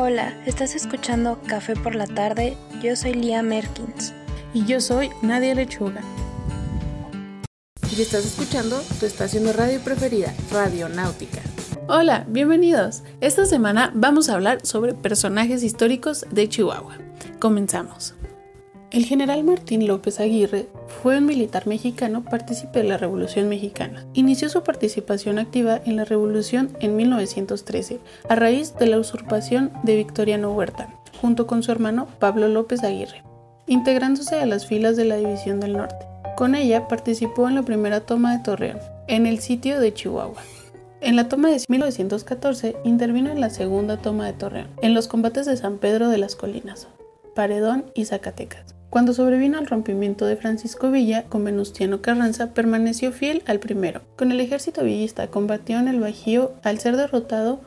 Hola, estás escuchando Café por la tarde. Yo soy Lia Merkins. Y yo soy Nadia Lechuga. Y estás escuchando tu estación de radio preferida, Radio Náutica. Hola, bienvenidos. Esta semana vamos a hablar sobre personajes históricos de Chihuahua. Comenzamos. El general Martín López Aguirre fue un militar mexicano partícipe de la Revolución Mexicana. Inició su participación activa en la Revolución en 1913, a raíz de la usurpación de Victoriano Huerta, junto con su hermano Pablo López Aguirre, integrándose a las filas de la División del Norte. Con ella participó en la primera toma de Torreón, en el sitio de Chihuahua. En la toma de 1914 intervino en la segunda toma de Torreón, en los combates de San Pedro de las Colinas, Paredón y Zacatecas. Cuando sobrevino el rompimiento de Francisco Villa con Venustiano Carranza, permaneció fiel al primero. Con el ejército villista combatió en el Bajío, al ser derrotado,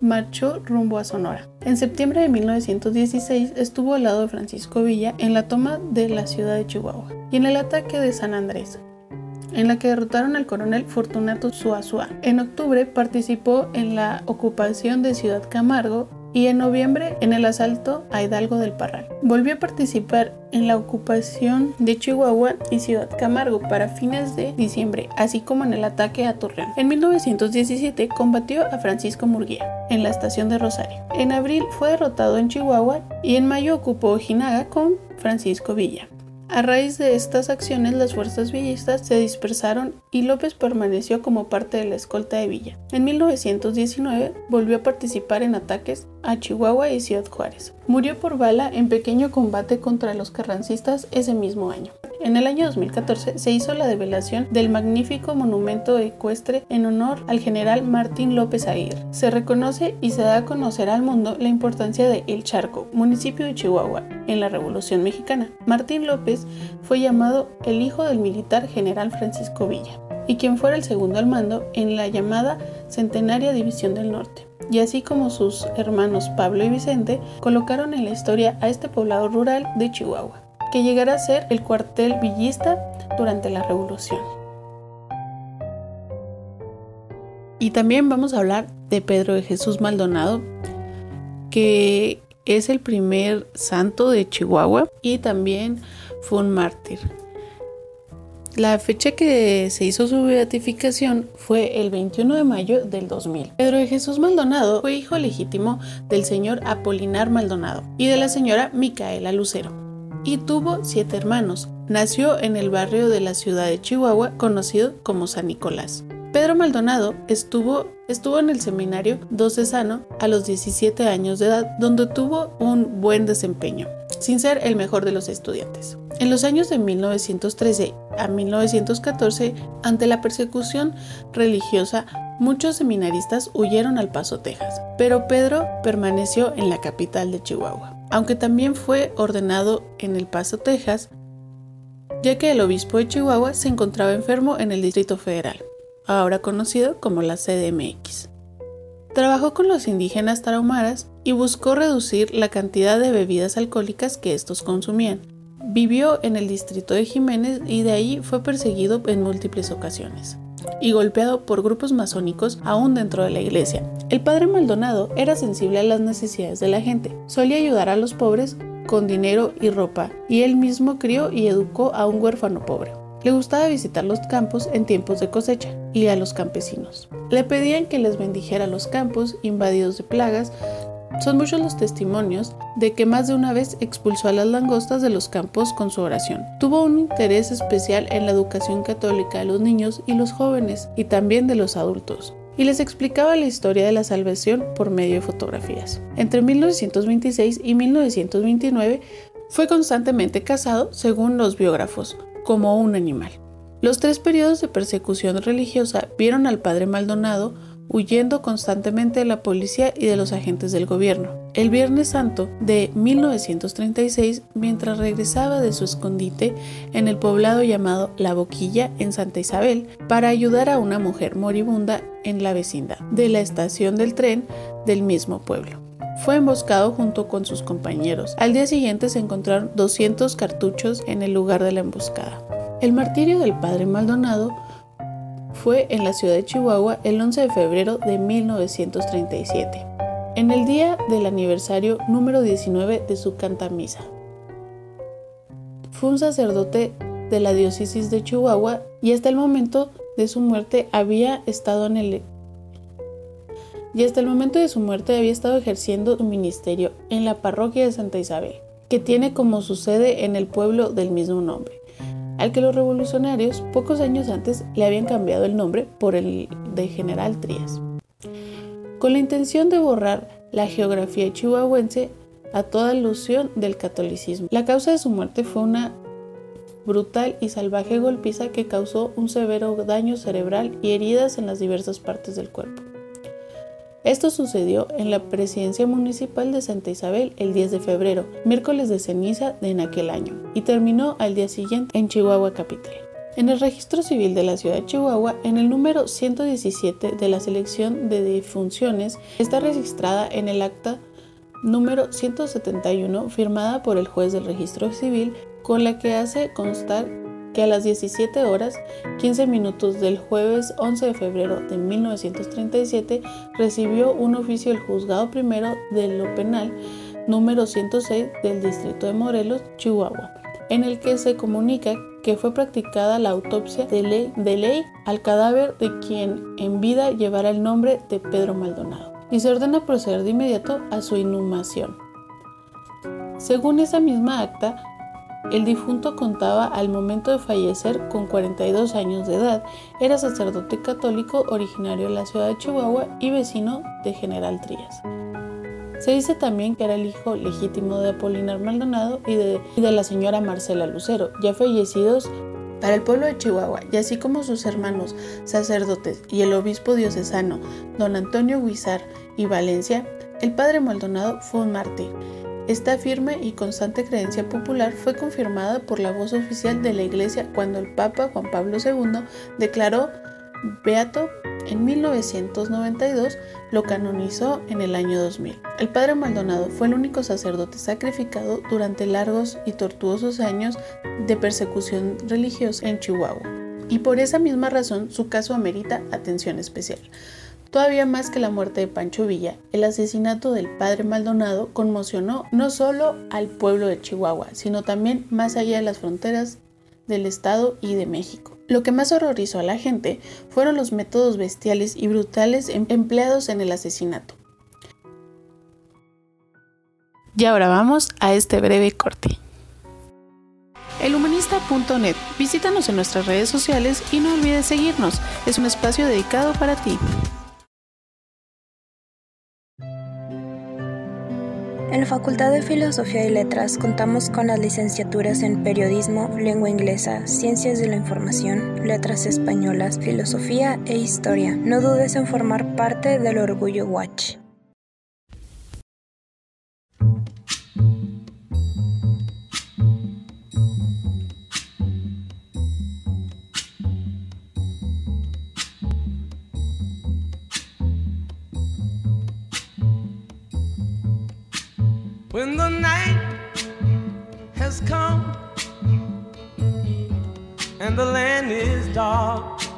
marchó rumbo a Sonora. En septiembre de 1916 estuvo al lado de Francisco Villa en la toma de la ciudad de Chihuahua y en el ataque de San Andrés, en la que derrotaron al coronel Fortunato Suazua. En octubre participó en la ocupación de Ciudad Camargo y en noviembre en el asalto a Hidalgo del Parral. Volvió a participar en la ocupación de Chihuahua y Ciudad Camargo para fines de diciembre, así como en el ataque a Torreón. En 1917 combatió a Francisco Murguía en la estación de Rosario. En abril fue derrotado en Chihuahua y en mayo ocupó Ojinaga con Francisco Villa. A raíz de estas acciones, las fuerzas villistas se dispersaron y López permaneció como parte de la escolta de Villa. En 1919 volvió a participar en ataques a Chihuahua y Ciudad Juárez. Murió por bala en pequeño combate contra los carrancistas ese mismo año. En el año 2014 se hizo la develación del magnífico monumento ecuestre en honor al general Martín López Aguirre. Se reconoce y se da a conocer al mundo la importancia de El Charco, municipio de Chihuahua, en la Revolución Mexicana. Martín López fue llamado el hijo del militar general Francisco Villa y quien fuera el segundo al mando en la llamada Centenaria División del Norte y así como sus hermanos Pablo y Vicente, colocaron en la historia a este poblado rural de Chihuahua que llegará a ser el cuartel villista durante la Revolución. Y también vamos a hablar de Pedro de Jesús Maldonado, que es el primer santo de Chihuahua y también fue un mártir. La fecha que se hizo su beatificación fue el 21 de mayo del 2000. Pedro de Jesús Maldonado fue hijo legítimo del señor Apolinar Maldonado y de la señora Micaela Lucero y tuvo siete hermanos. Nació en el barrio de la ciudad de Chihuahua conocido como San Nicolás. Pedro Maldonado estuvo, estuvo en el seminario Sano a los 17 años de edad, donde tuvo un buen desempeño, sin ser el mejor de los estudiantes. En los años de 1913 a 1914, ante la persecución religiosa, muchos seminaristas huyeron al Paso, Texas, pero Pedro permaneció en la capital de Chihuahua aunque también fue ordenado en El Paso, Texas, ya que el obispo de Chihuahua se encontraba enfermo en el Distrito Federal, ahora conocido como la CDMX. Trabajó con los indígenas tarahumaras y buscó reducir la cantidad de bebidas alcohólicas que estos consumían. Vivió en el distrito de Jiménez y de ahí fue perseguido en múltiples ocasiones y golpeado por grupos masónicos aún dentro de la iglesia. El padre Maldonado era sensible a las necesidades de la gente, solía ayudar a los pobres con dinero y ropa, y él mismo crió y educó a un huérfano pobre. Le gustaba visitar los campos en tiempos de cosecha y a los campesinos. Le pedían que les bendijera los campos invadidos de plagas, son muchos los testimonios de que más de una vez expulsó a las langostas de los campos con su oración. Tuvo un interés especial en la educación católica de los niños y los jóvenes y también de los adultos y les explicaba la historia de la salvación por medio de fotografías. Entre 1926 y 1929 fue constantemente casado, según los biógrafos, como un animal. Los tres periodos de persecución religiosa vieron al padre Maldonado huyendo constantemente de la policía y de los agentes del gobierno. El Viernes Santo de 1936, mientras regresaba de su escondite en el poblado llamado La Boquilla en Santa Isabel, para ayudar a una mujer moribunda en la vecindad de la estación del tren del mismo pueblo. Fue emboscado junto con sus compañeros. Al día siguiente se encontraron 200 cartuchos en el lugar de la emboscada. El martirio del padre Maldonado fue en la ciudad de Chihuahua el 11 de febrero de 1937. en el día del aniversario número 19 de su cantamisa. Fue un sacerdote de la diócesis de Chihuahua y hasta el momento de su muerte había estado en el y hasta el momento de su muerte había estado ejerciendo su ministerio en la parroquia de Santa Isabel, que tiene como su sede en el pueblo del mismo nombre, al que los revolucionarios pocos años antes le habían cambiado el nombre por el de General Trías, con la intención de borrar la geografía chihuahuense a toda alusión del catolicismo. La causa de su muerte fue una brutal y salvaje golpiza que causó un severo daño cerebral y heridas en las diversas partes del cuerpo. Esto sucedió en la presidencia municipal de Santa Isabel el 10 de febrero, miércoles de ceniza de en aquel año, y terminó al día siguiente en Chihuahua Capital. En el registro civil de la ciudad de Chihuahua, en el número 117 de la selección de defunciones, está registrada en el acta número 171 firmada por el juez del registro civil con la que hace constar que a las 17 horas 15 minutos del jueves 11 de febrero de 1937 recibió un oficio del juzgado primero de lo penal número 106 del distrito de Morelos, Chihuahua, en el que se comunica que fue practicada la autopsia de ley, de ley al cadáver de quien en vida llevara el nombre de Pedro Maldonado y se ordena proceder de inmediato a su inhumación. Según esa misma acta, el difunto contaba al momento de fallecer con 42 años de edad. Era sacerdote católico originario de la ciudad de Chihuahua y vecino de General Trías. Se dice también que era el hijo legítimo de Apolinar Maldonado y de, la señora Marcela Lucero, ya fallecidos para el pueblo de Chihuahua, y así como sus hermanos sacerdotes y el obispo diocesano, don Antonio Guizar y Valencia, el padre Maldonado fue un mártir esta firme y constante creencia popular fue confirmada por la voz oficial de la Iglesia cuando el Papa Juan Pablo II declaró beato en 1992, lo canonizó en el año 2000. El padre Maldonado fue el único sacerdote sacrificado durante largos y tortuosos años de persecución religiosa en Chihuahua, y por esa misma razón su caso amerita atención especial. Todavía más que la muerte de Pancho Villa, el asesinato del padre Maldonado conmocionó no solo al pueblo de Chihuahua, sino también más allá de las fronteras del Estado y de México. Lo que más horrorizó a la gente fueron los métodos bestiales y brutales em-, empleados en el asesinato. Y ahora vamos a este breve corte. Elhumanista.net. Visítanos en nuestras redes sociales y no olvides seguirnos. Es un espacio dedicado para ti. En la Facultad de Filosofía y Letras contamos con las licenciaturas en Periodismo, Lengua Inglesa, Ciencias de la Información, Letras Españolas, Filosofía e Historia. No dudes en formar parte del Orgullo Watch.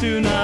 tonight.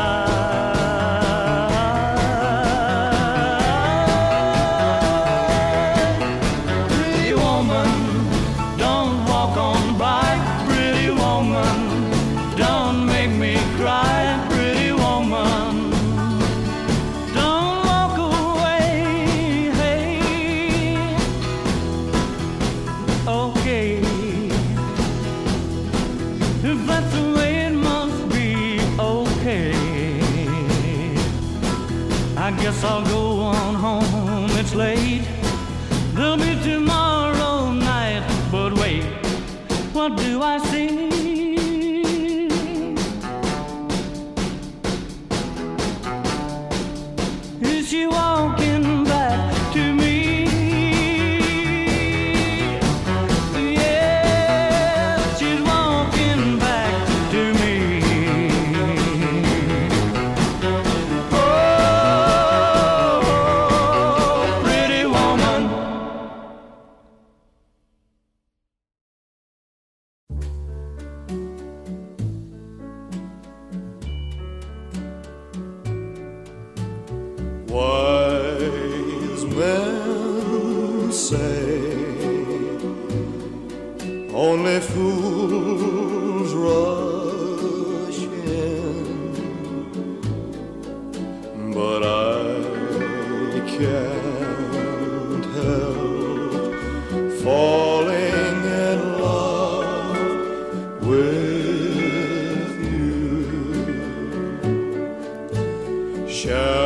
Show.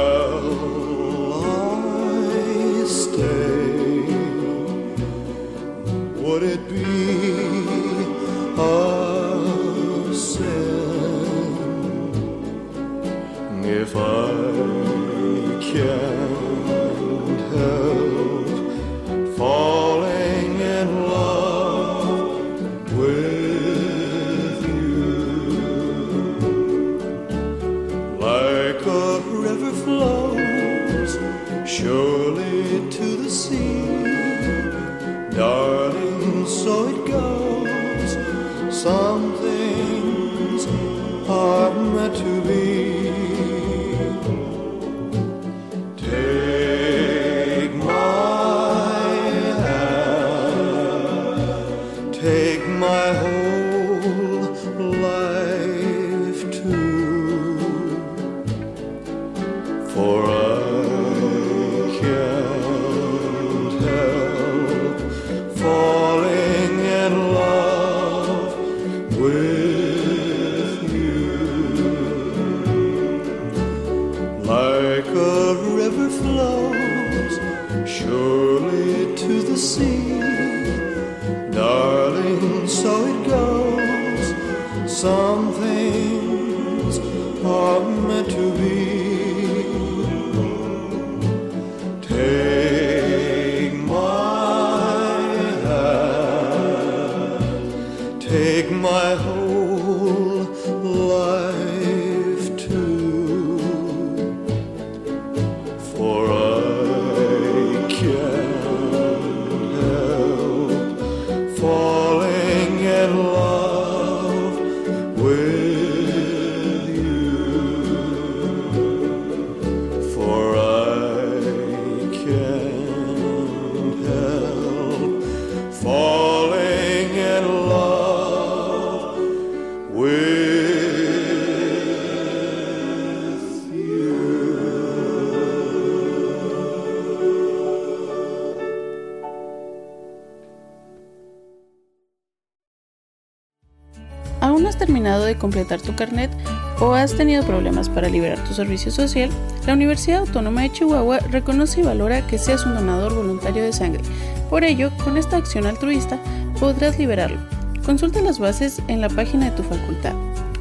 Completar tu carnet o has tenido problemas para liberar tu servicio social? La Universidad Autónoma de Chihuahua reconoce y valora que seas un donador voluntario de sangre. Por ello, con esta acción altruista podrás liberarlo. Consulta las bases en la página de tu facultad.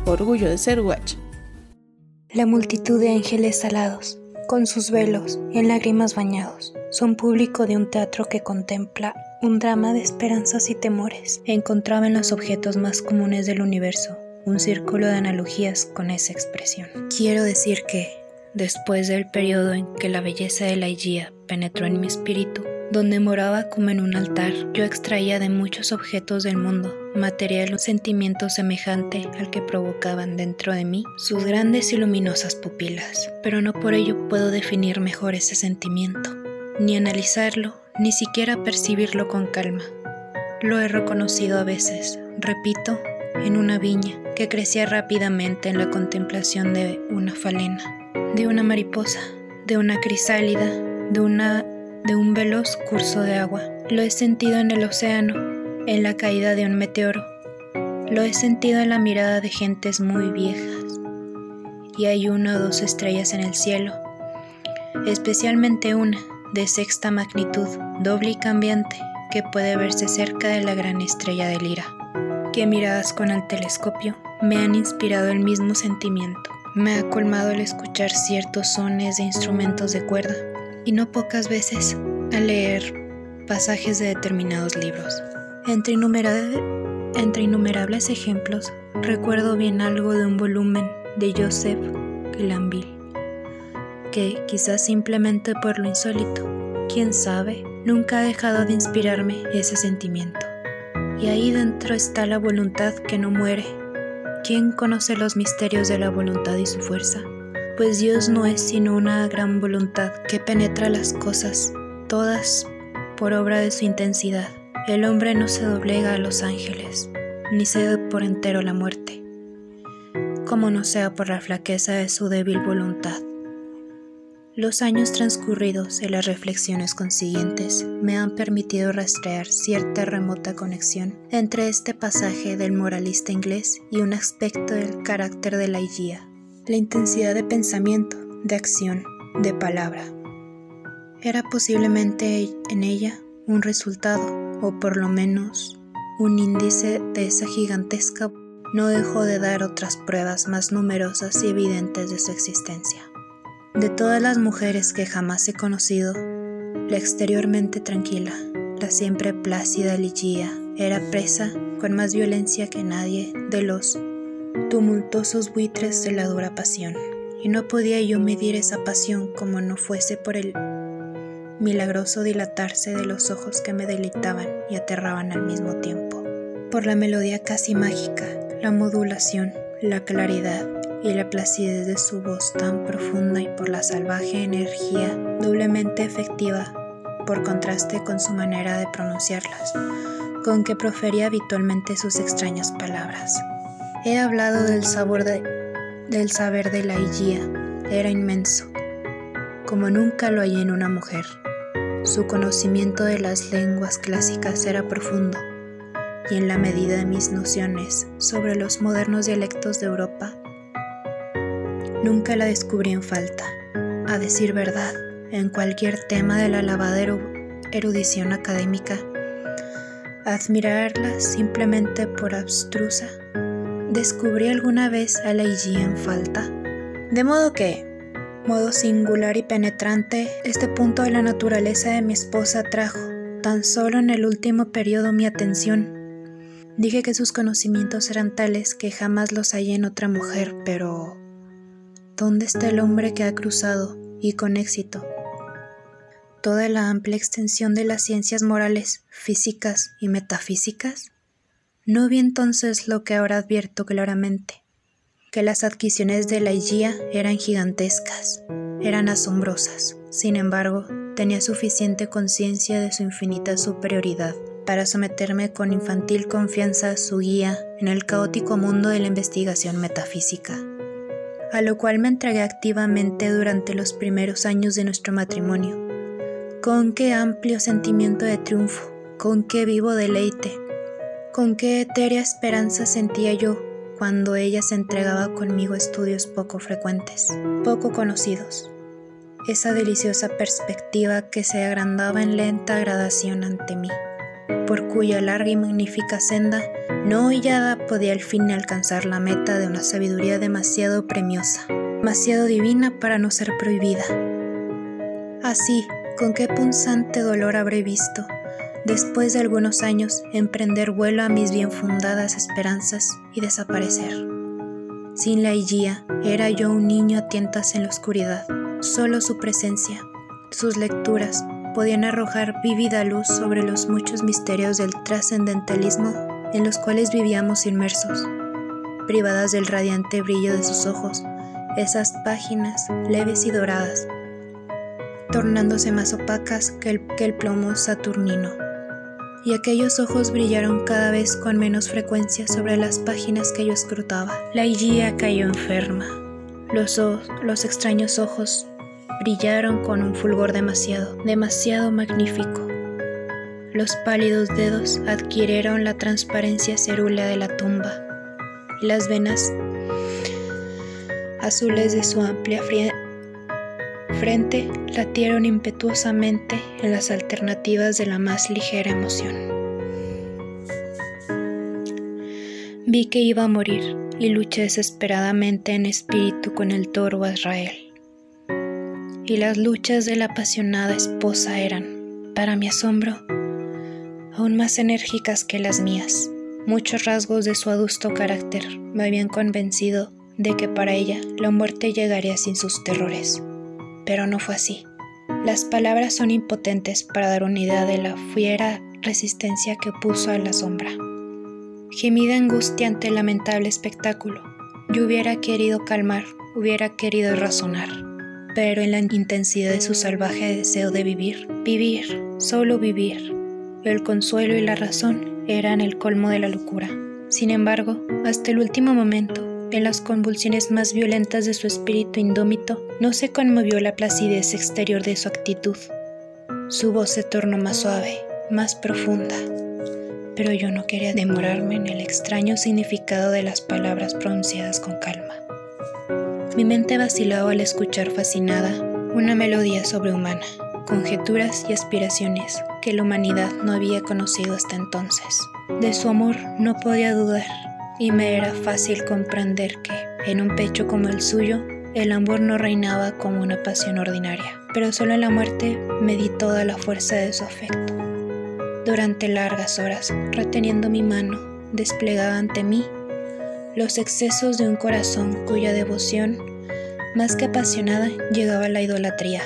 Orgullo de ser Watch. La multitud de ángeles alados, con sus velos en lágrimas bañados, son público de un teatro que contempla un drama de esperanzas y temores. Encontraba en los objetos más comunes del universo un círculo de analogías con esa expresión. Quiero decir que, después del periodo en que la belleza de la Igía penetró en mi espíritu, donde moraba como en un altar, yo extraía de muchos objetos del mundo material un sentimiento semejante al que provocaban dentro de mí sus grandes y luminosas pupilas, pero no por ello puedo definir mejor ese sentimiento, ni analizarlo, ni siquiera percibirlo con calma. Lo he reconocido a veces, repito, en una viña que crecía rápidamente en la contemplación de una falena, de una mariposa, de una crisálida, de una de un veloz curso de agua. Lo he sentido en el océano, en la caída de un meteoro. Lo he sentido en la mirada de gentes muy viejas. Y hay una o dos estrellas en el cielo, especialmente una de sexta magnitud, doble y cambiante, que puede verse cerca de la gran estrella de Lira, que miradas con el telescopio me han inspirado el mismo sentimiento. Me ha colmado el escuchar ciertos sones de instrumentos de cuerda, y no pocas veces al leer pasajes de determinados libros. Entre, entre innumerables ejemplos, recuerdo bien algo de un volumen de Joseph Glanville, que quizás simplemente por lo insólito, quién sabe, nunca ha dejado de inspirarme ese sentimiento. Y ahí dentro está la voluntad que no muere. ¿Quién conoce los misterios de la voluntad y su fuerza? Pues Dios no es sino una gran voluntad que penetra las cosas, todas por obra de su intensidad. El hombre no se doblega a los ángeles, ni cede por entero la muerte, como no sea por la flaqueza de su débil voluntad. Los años transcurridos y las reflexiones consiguientes me han permitido rastrear cierta remota conexión entre este pasaje del moralista inglés y un aspecto del carácter de la Igía, la intensidad de pensamiento, de acción, de palabra. Era posiblemente en ella un resultado, o por lo menos un índice de esa gigantesca no dejó de dar otras pruebas más numerosas y evidentes de su existencia. De todas las mujeres que jamás he conocido, la exteriormente tranquila, la siempre plácida Ligia era presa con más violencia que nadie de los tumultuosos buitres de la dura pasión, y no podía yo medir esa pasión como no fuese por el milagroso dilatarse de los ojos que me deleitaban y aterraban al mismo tiempo, por la melodía casi mágica, la modulación, la claridad y la placidez de su voz tan profunda y por la salvaje energía doblemente efectiva por contraste con su manera de pronunciarlas, con que profería habitualmente sus extrañas palabras. He hablado del sabor de, del saber de la Igía, era inmenso, como nunca lo hallé en una mujer. Su conocimiento de las lenguas clásicas era profundo, y en la medida de mis nociones sobre los modernos dialectos de Europa, Nunca la descubrí en falta. A decir verdad, en cualquier tema de la lavadero erudición académica, admirarla simplemente por abstrusa, descubrí alguna vez a la en falta. De modo que, modo singular y penetrante, este punto de la naturaleza de mi esposa trajo, tan solo en el último periodo, mi atención. Dije que sus conocimientos eran tales que jamás los hallé en otra mujer, pero ¿dónde está el hombre que ha cruzado, y con éxito, toda la amplia extensión de las ciencias morales, físicas y metafísicas? No vi entonces lo que ahora advierto claramente, que las adquisiciones de la IGIA eran gigantescas, eran asombrosas. Sin embargo, tenía suficiente conciencia de su infinita superioridad para someterme con infantil confianza a su guía en el caótico mundo de la investigación metafísica, a lo cual me entregué activamente durante los primeros años de nuestro matrimonio con qué amplio sentimiento de triunfo, con qué vivo deleite, con qué etérea esperanza sentía yo cuando ella se entregaba conmigo a estudios poco frecuentes, poco conocidos. Esa deliciosa perspectiva que se agrandaba en lenta gradación ante mí, por cuya larga y magnífica senda no hollada podía al fin alcanzar la meta de una sabiduría demasiado premiosa, demasiado divina para no ser prohibida. Así, con qué punzante dolor habré visto, después de algunos años, emprender vuelo a mis bien fundadas esperanzas y desaparecer. Sin la guía, era yo un niño a tientas en la oscuridad. Solo su presencia, sus lecturas, podían arrojar vívida luz sobre los muchos misterios del trascendentalismo en los cuales vivíamos inmersos. Privadas del radiante brillo de sus ojos, esas páginas leves y doradas tornándose más opacas que el, que el plomo saturnino. Y aquellos ojos brillaron cada vez con menos frecuencia sobre las páginas que yo escrutaba. La Igía cayó enferma. Los, los extraños ojos brillaron con un fulgor demasiado, demasiado magnífico. Los pálidos dedos adquirieron la transparencia cerúlea de la tumba y las venas azules de su amplia frente latieron impetuosamente en las alternativas de la más ligera emoción. Vi que iba a morir y luché desesperadamente en espíritu con el toro Israel. Y las luchas de la apasionada esposa eran, para mi asombro, aún más enérgicas que las mías. Muchos rasgos de su adusto carácter me habían convencido de que para ella la muerte llegaría sin sus terrores pero no fue así. Las palabras son impotentes para dar una idea de la fiera resistencia que puso a la sombra. Gemida angustia ante el lamentable espectáculo. Yo hubiera querido calmar, hubiera querido razonar, pero en la intensidad de su salvaje deseo de vivir, vivir, solo vivir, el consuelo y la razón eran el colmo de la locura. Sin embargo, hasta el último momento, en las convulsiones más violentas de su espíritu indómito, no se conmovió la placidez exterior de su actitud. Su voz se tornó más suave, más profunda. Pero yo no quería demorarme en el extraño significado de las palabras pronunciadas con calma. Mi mente vacilaba al escuchar fascinada una melodía sobrehumana, conjeturas y aspiraciones que la humanidad no había conocido hasta entonces. De su amor no podía dudar y me era fácil comprender que, en un pecho como el suyo, el amor no reinaba como una pasión ordinaria, pero solo en la muerte me toda la fuerza de su afecto. Durante largas horas, reteniendo mi mano, desplegaba ante mí los excesos de un corazón cuya devoción, más que apasionada, llegaba a la idolatría.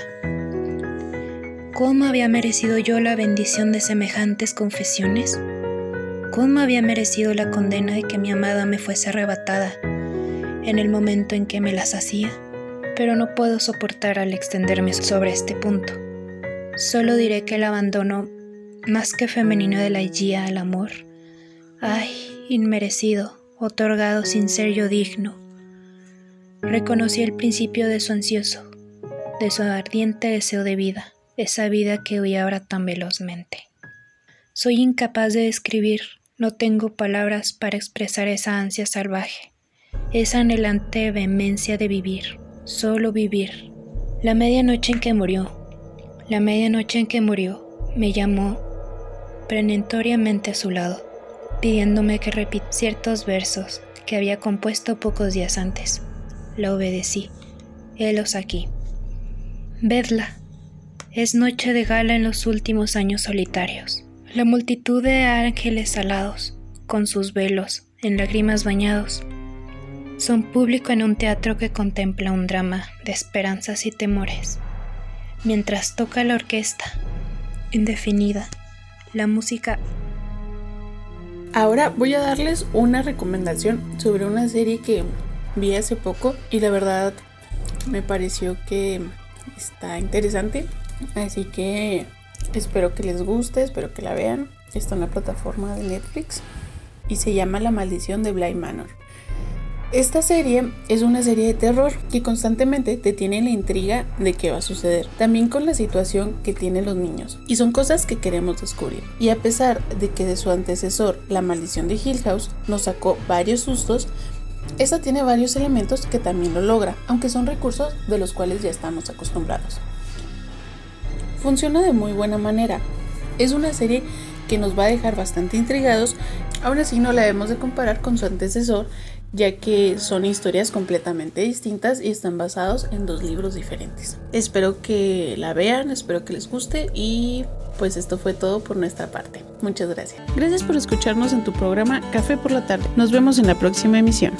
¿Cómo había merecido yo la bendición de semejantes confesiones? ¿Cómo había merecido la condena de que mi amada me fuese arrebatada en el momento en que me las hacía? Pero no puedo soportar al extenderme sobre este punto. Solo diré que el abandono más que femenino de la guía al amor, ay, inmerecido, otorgado sin ser yo digno. Reconocí el principio de su ansioso, de su ardiente deseo de vida, esa vida que huía ahora tan velozmente. Soy incapaz de describir no tengo palabras para expresar esa ansia salvaje, esa anhelante vehemencia de vivir, solo vivir. La medianoche en que murió, la medianoche en que murió, me llamó preventoriamente a su lado, pidiéndome que repita ciertos versos que había compuesto pocos días antes. La obedecí. Helos aquí. Vedla. Es noche de gala en los últimos años solitarios. La multitud de ángeles alados, con sus velos, en lágrimas bañados, son público en un teatro que contempla un drama de esperanzas y temores. Mientras toca la orquesta, indefinida, la música... Ahora voy a darles una recomendación sobre una serie que vi hace poco y la verdad me pareció que está interesante. Así que espero que les guste, espero que la vean. Está en la plataforma de Netflix y se llama La maldición de Bly Manor. Esta serie es una serie de terror que constantemente te tiene la intriga de qué va a suceder, también con la situación que tienen los niños, y son cosas que queremos descubrir. Y a pesar de que de su antecesor, La maldición de Hill House, nos sacó varios sustos, esta tiene varios elementos que también lo logra, aunque son recursos de los cuales ya estamos acostumbrados. Funciona de muy buena manera. Es una serie que nos va a dejar bastante intrigados, aún así no la debemos de comparar con su antecesor, ya que son historias completamente distintas y están basados en dos libros diferentes. Espero que la vean, espero que les guste y pues esto fue todo por nuestra parte. Muchas gracias. Gracias por escucharnos en tu programa Café por la tarde. Nos vemos en la próxima emisión.